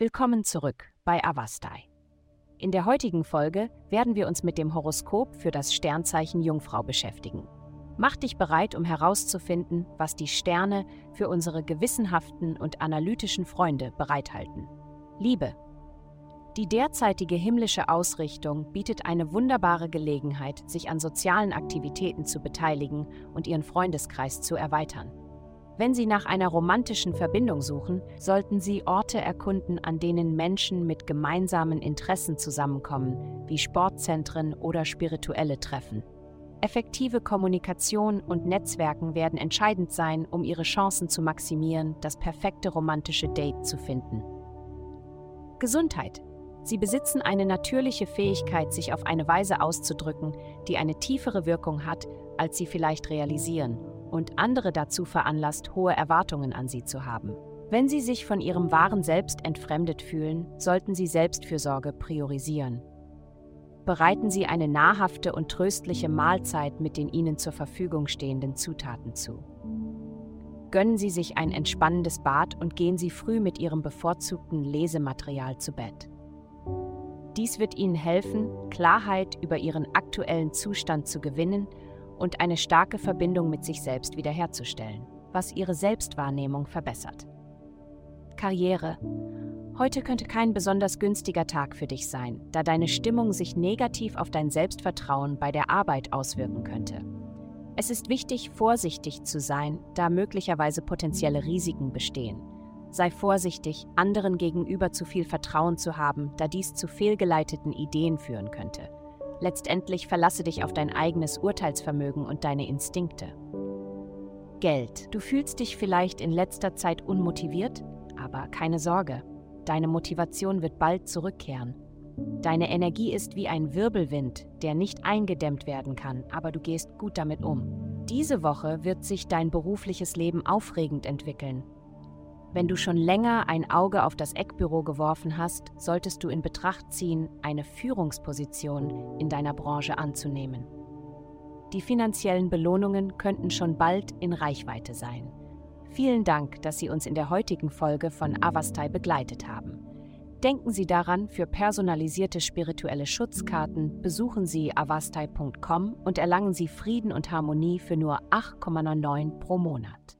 Willkommen zurück bei Avastai. In der heutigen Folge werden wir uns mit dem Horoskop für das Sternzeichen Jungfrau beschäftigen. Mach dich bereit, um herauszufinden, was die Sterne für unsere gewissenhaften und analytischen Freunde bereithalten. Liebe. Die derzeitige himmlische Ausrichtung bietet eine wunderbare Gelegenheit, sich an sozialen Aktivitäten zu beteiligen und ihren Freundeskreis zu erweitern. Wenn Sie nach einer romantischen Verbindung suchen, sollten Sie Orte erkunden, an denen Menschen mit gemeinsamen Interessen zusammenkommen, wie Sportzentren oder spirituelle Treffen. Effektive Kommunikation und Netzwerken werden entscheidend sein, um Ihre Chancen zu maximieren, das perfekte romantische Date zu finden. Gesundheit. Sie besitzen eine natürliche Fähigkeit, sich auf eine Weise auszudrücken, die eine tiefere Wirkung hat, als Sie vielleicht realisieren und andere dazu veranlasst, hohe Erwartungen an sie zu haben. Wenn sie sich von ihrem wahren Selbst entfremdet fühlen, sollten sie Selbstfürsorge priorisieren. Bereiten Sie eine nahrhafte und tröstliche Mahlzeit mit den Ihnen zur Verfügung stehenden Zutaten zu. Gönnen Sie sich ein entspannendes Bad und gehen Sie früh mit Ihrem bevorzugten Lesematerial zu Bett. Dies wird Ihnen helfen, Klarheit über Ihren aktuellen Zustand zu gewinnen und eine starke Verbindung mit sich selbst wiederherzustellen, was ihre Selbstwahrnehmung verbessert. Karriere. Heute könnte kein besonders günstiger Tag für dich sein, da deine Stimmung sich negativ auf dein Selbstvertrauen bei der Arbeit auswirken könnte. Es ist wichtig, vorsichtig zu sein, da möglicherweise potenzielle Risiken bestehen. Sei vorsichtig, anderen gegenüber zu viel Vertrauen zu haben, da dies zu fehlgeleiteten Ideen führen könnte. Letztendlich verlasse dich auf dein eigenes Urteilsvermögen und deine Instinkte. Geld. Du fühlst dich vielleicht in letzter Zeit unmotiviert, aber keine Sorge, deine Motivation wird bald zurückkehren. Deine Energie ist wie ein Wirbelwind, der nicht eingedämmt werden kann, aber du gehst gut damit um. Diese Woche wird sich dein berufliches Leben aufregend entwickeln wenn du schon länger ein Auge auf das Eckbüro geworfen hast, solltest du in Betracht ziehen, eine Führungsposition in deiner Branche anzunehmen. Die finanziellen Belohnungen könnten schon bald in Reichweite sein. Vielen Dank, dass Sie uns in der heutigen Folge von Avastai begleitet haben. Denken Sie daran, für personalisierte spirituelle Schutzkarten besuchen Sie avastai.com und erlangen Sie Frieden und Harmonie für nur 8,99 pro Monat.